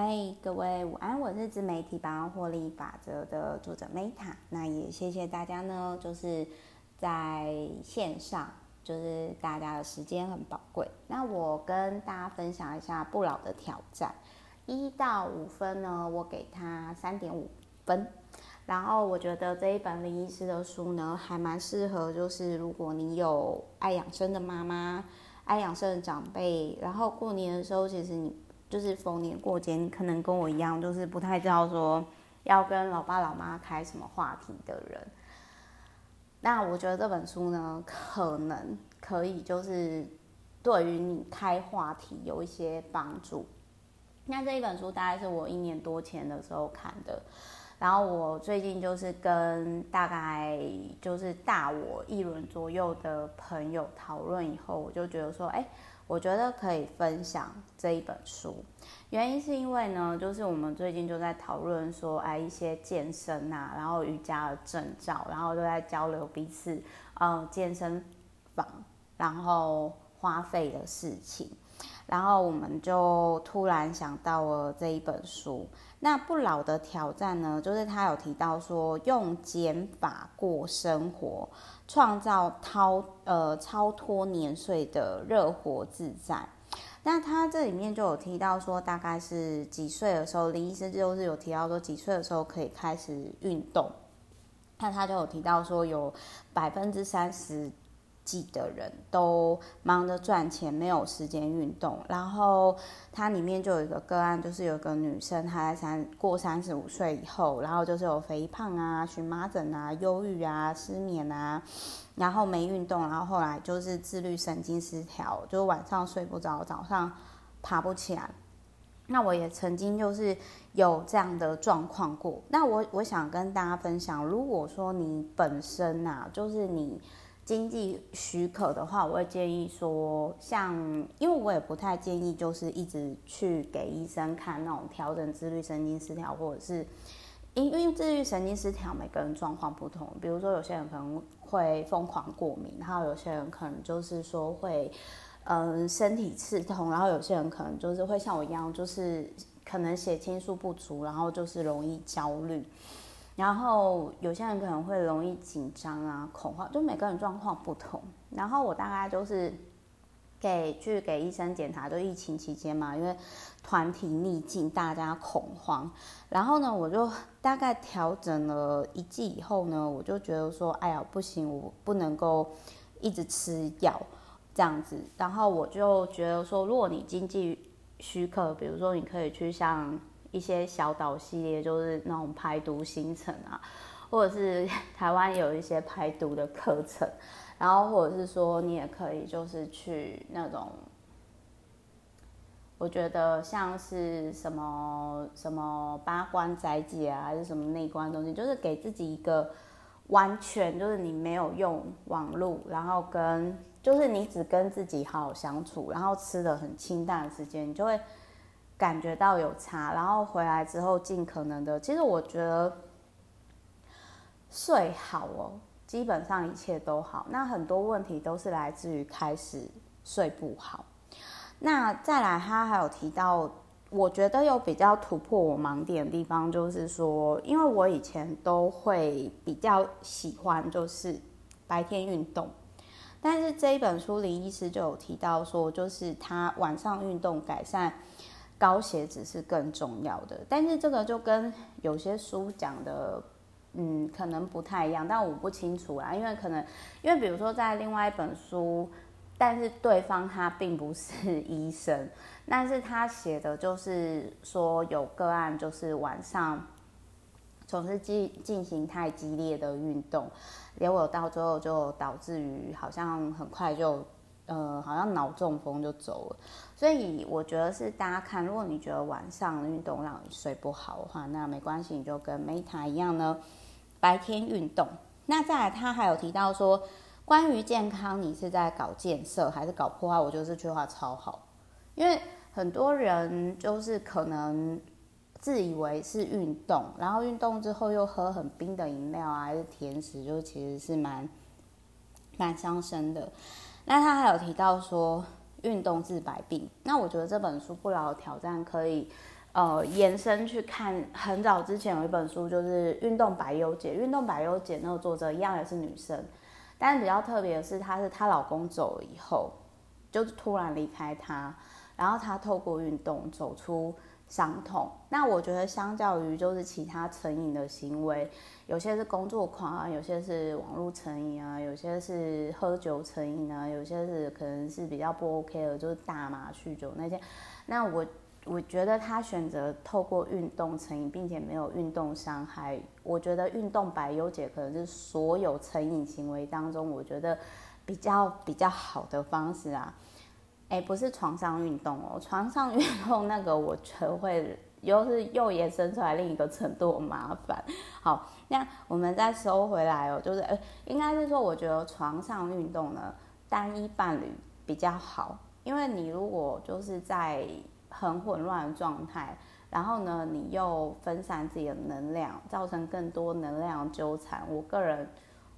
嗨，各位午安，我是自媒体百万获利法则的作者 Meta。那也谢谢大家呢，就是在线上，就是大家的时间很宝贵。那我跟大家分享一下不老的挑战，一到五分呢，我给他三点五分。然后我觉得这一本林医师的书呢，还蛮适合，就是如果你有爱养生的妈妈、爱养生的长辈，然后过年的时候，其实你。就是逢年过节，你可能跟我一样，就是不太知道说要跟老爸老妈开什么话题的人。那我觉得这本书呢，可能可以就是对于你开话题有一些帮助。那这一本书大概是我一年多前的时候看的，然后我最近就是跟大概就是大我一轮左右的朋友讨论以后，我就觉得说，哎。我觉得可以分享这一本书，原因是因为呢，就是我们最近就在讨论说，哎，一些健身啊，然后瑜伽的证照，然后都在交流彼此，嗯，健身房，然后花费的事情，然后我们就突然想到了这一本书。那不老的挑战呢，就是他有提到说，用减法过生活，创造超呃超脱年岁的热活自在。那他这里面就有提到说，大概是几岁的时候，林医师就是有提到说，几岁的时候可以开始运动。那他就有提到说，有百分之三十。几的人都忙着赚钱，没有时间运动。然后它里面就有一个个案，就是有一个女生，她在三过三十五岁以后，然后就是有肥胖啊、荨麻疹啊、忧郁啊、失眠啊，然后没运动，然后后来就是自律神经失调，就晚上睡不着，早上爬不起来。那我也曾经就是有这样的状况过。那我我想跟大家分享，如果说你本身啊，就是你。经济许可的话，我会建议说，像，因为我也不太建议，就是一直去给医生看那种调整自律神经失调，或者是因因为自律神经失调，每个人状况不同。比如说，有些人可能会疯狂过敏，然后有些人可能就是说会，嗯，身体刺痛，然后有些人可能就是会像我一样，就是可能血清素不足，然后就是容易焦虑。然后有些人可能会容易紧张啊、恐慌，就每个人状况不同。然后我大概就是给去给医生检查，就疫情期间嘛，因为团体逆境，大家恐慌。然后呢，我就大概调整了一季以后呢，我就觉得说，哎呀，不行，我不能够一直吃药这样子。然后我就觉得说，如果你经济许可，比如说你可以去像。一些小岛系列就是那种排毒行程啊，或者是 台湾有一些排毒的课程，然后或者是说你也可以就是去那种，我觉得像是什么什么八关斋戒啊，还是什么内观东西，就是给自己一个完全就是你没有用网络，然后跟就是你只跟自己好好相处，然后吃的很清淡的时间，你就会。感觉到有差，然后回来之后尽可能的，其实我觉得睡好哦，基本上一切都好。那很多问题都是来自于开始睡不好。那再来，他还有提到，我觉得有比较突破我盲点的地方，就是说，因为我以前都会比较喜欢就是白天运动，但是这一本书林医师就有提到说，就是他晚上运动改善。高血脂是更重要的，但是这个就跟有些书讲的，嗯，可能不太一样，但我不清楚啊，因为可能，因为比如说在另外一本书，但是对方他并不是 医生，但是他写的就是说有个案，就是晚上总是进进行太激烈的运动，结果到最后就导致于好像很快就。呃，好像脑中风就走了，所以我觉得是大家看，如果你觉得晚上运动让你睡不好的话，那没关系，你就跟 Meta 一样呢，白天运动。那再来，他还有提到说，关于健康，你是在搞建设还是搞破坏？我觉得这句话超好，因为很多人就是可能自以为是运动，然后运动之后又喝很冰的饮料啊，还是甜食，就其实是蛮蛮伤身的。那他还有提到说，运动治百病。那我觉得这本书不老挑战可以，呃延伸去看，很早之前有一本书就是《运动百忧解》，《运动百忧解》那个作者一样也是女生，但是比较特别的是，她是她老公走了以后，就突然离开她，然后她透过运动走出。伤痛，那我觉得相较于就是其他成瘾的行为，有些是工作狂啊，有些是网络成瘾啊，有些是喝酒成瘾啊，有些是可能是比较不 OK 的，就是大麻、酗酒那些。那我我觉得他选择透过运动成瘾，并且没有运动伤害，我觉得运动百忧解可能是所有成瘾行为当中，我觉得比较比较好的方式啊。哎，不是床上运动哦，床上运动那个我觉得会又是又延伸出来另一个程度的麻烦。好，那我们再收回来哦，就是呃，应该是说，我觉得床上运动呢，单一伴侣比较好，因为你如果就是在很混乱的状态，然后呢，你又分散自己的能量，造成更多能量纠缠，我个人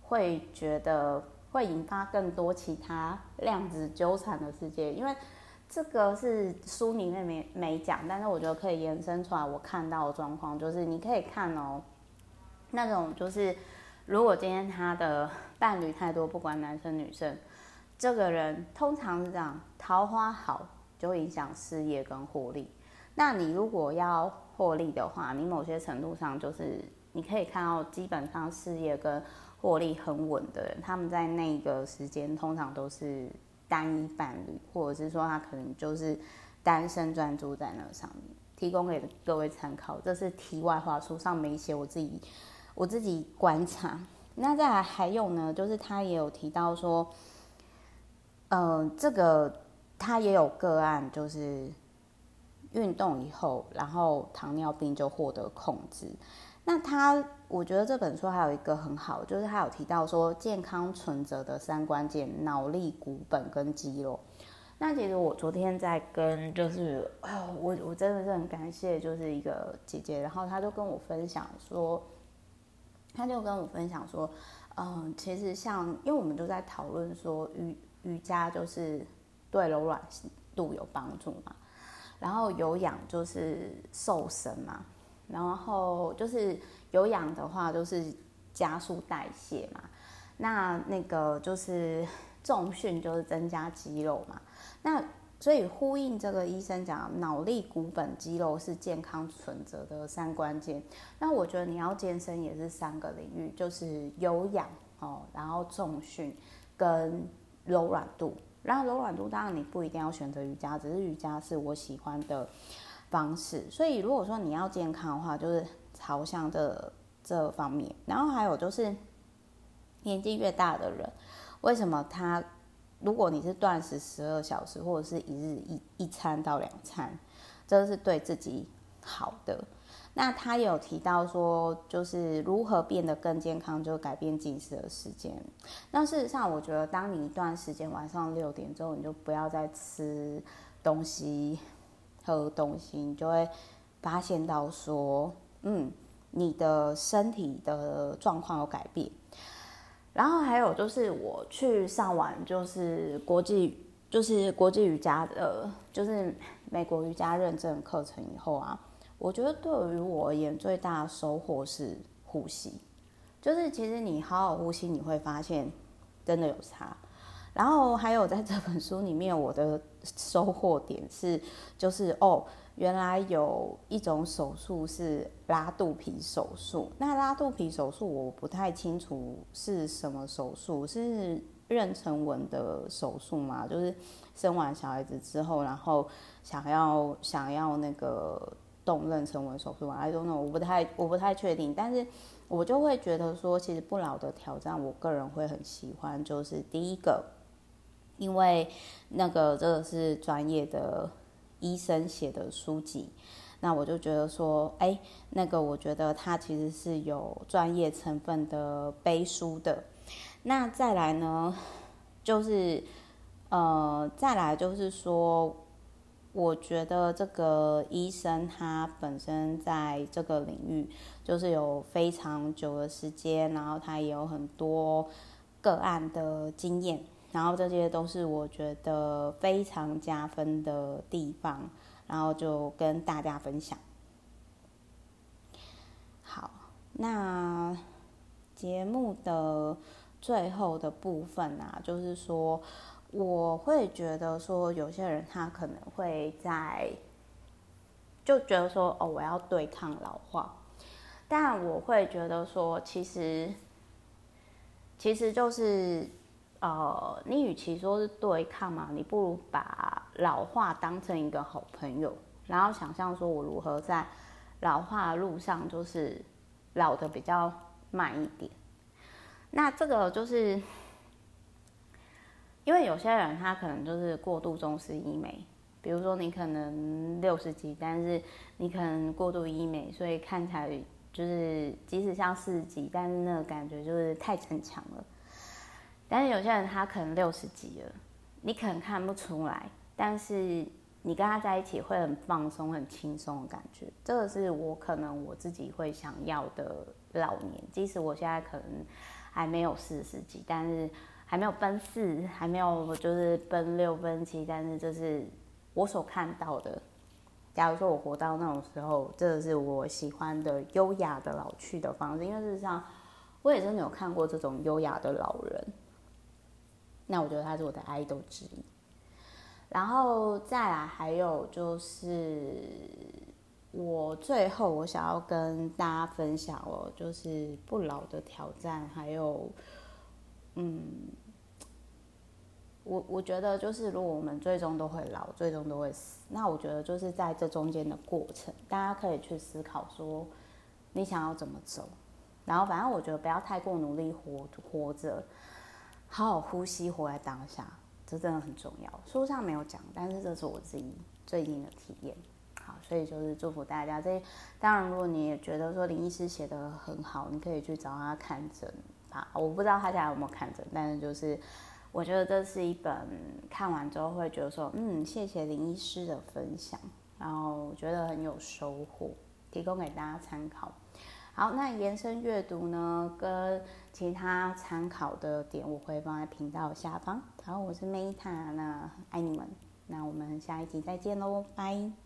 会觉得。会引发更多其他量子纠缠的世界，因为这个是书里面没没讲，但是我觉得可以延伸出来。我看到的状况就是，你可以看哦，那种就是，如果今天他的伴侣太多，不管男生女生，这个人通常是这样，桃花好就会影响事业跟获利。那你如果要获利的话，你某些程度上就是你可以看到，基本上事业跟获利很稳的人，他们在那个时间通常都是单一伴侣，或者是说他可能就是单身专注在那上面，提供给各位参考。这是题外话，书上没写，我自己我自己观察。那再来还有呢，就是他也有提到说，嗯、这个他也有个案，就是运动以后，然后糖尿病就获得控制。那他，我觉得这本书还有一个很好，就是他有提到说健康存折的三关键：脑力、骨本跟肌肉。那其实我昨天在跟，就是我我真的是很感谢，就是一个姐姐，然后她就跟我分享说，她就跟我分享说，嗯，其实像，因为我们都在讨论说瑜瑜伽就是对柔软度有帮助嘛，然后有氧就是瘦身嘛。然后就是有氧的话，就是加速代谢嘛。那那个就是 重训，就是增加肌肉嘛。那所以呼应这个医生讲，脑力、骨本、肌肉是健康存折的三关键。那我觉得你要健身也是三个领域，就是有氧哦，然后重训跟柔软度。然后柔软度当然你不一定要选择瑜伽，只是瑜伽是我喜欢的。方式，所以如果说你要健康的话，就是朝向这这方面。然后还有就是，年纪越大的人，为什么他如果你是断食十二小时，或者是一日一一餐到两餐，这是对自己好的。那他有提到说，就是如何变得更健康，就改变进食的时间。那事实上，我觉得当你一段时间晚上六点之后，你就不要再吃东西。喝东西，你就会发现到说，嗯，你的身体的状况有改变。然后还有就是，我去上完就是国际就是国际瑜伽的，就是美国瑜伽认证课程以后啊，我觉得对于我而言最大的收获是呼吸。就是其实你好好呼吸，你会发现真的有差。然后还有在这本书里面，我的收获点是，就是哦，原来有一种手术是拉肚皮手术。那拉肚皮手术我不太清楚是什么手术，是妊娠纹的手术吗？就是生完小孩子之后，然后想要想要那个动妊娠纹手术吗？I don't know，我不太我不太确定。但是我就会觉得说，其实不老的挑战，我个人会很喜欢，就是第一个。因为那个这个是专业的医生写的书籍，那我就觉得说，哎，那个我觉得它其实是有专业成分的背书的。那再来呢，就是呃，再来就是说，我觉得这个医生他本身在这个领域就是有非常久的时间，然后他也有很多个案的经验。然后这些都是我觉得非常加分的地方。然后就跟大家分享。好，那节目的最后的部分啊，就是说，我会觉得说，有些人他可能会在，就觉得说，哦，我要对抗老化，但我会觉得说，其实，其实就是。呃，你与其说是对抗嘛，你不如把老化当成一个好朋友，然后想象说我如何在老化的路上，就是老的比较慢一点。那这个就是因为有些人他可能就是过度重视医美，比如说你可能六十几，但是你可能过度医美，所以看起来就是即使像四十几，但是那个感觉就是太逞强了。但是有些人他可能六十几了，你可能看不出来，但是你跟他在一起会很放松、很轻松的感觉。这个是我可能我自己会想要的老年，即使我现在可能还没有四十几，但是还没有奔四，还没有就是奔六、奔七，但是这是我所看到的。假如说我活到那种时候，这个是我喜欢的优雅的老去的方式，因为事实上我也真的有看过这种优雅的老人。那我觉得他是我的 idol 之一，然后再来还有就是我最后我想要跟大家分享哦，就是不老的挑战，还有嗯，我我觉得就是如果我们最终都会老，最终都会死，那我觉得就是在这中间的过程，大家可以去思考说你想要怎么走，然后反正我觉得不要太过努力活活着。好好呼吸，活在当下，这真的很重要。书上没有讲，但是这是我自己最近的体验。所以就是祝福大家。这当然，如果你也觉得说林医师写得很好，你可以去找他看诊啊。我不知道他家有没有看诊，但是就是我觉得这是一本看完之后会觉得说，嗯，谢谢林医师的分享，然后觉得很有收获，提供给大家参考。好，那延伸阅读呢，跟其他参考的点，我会放在频道下方。好，我是 Meta，那爱你们，那我们下一集再见喽，拜。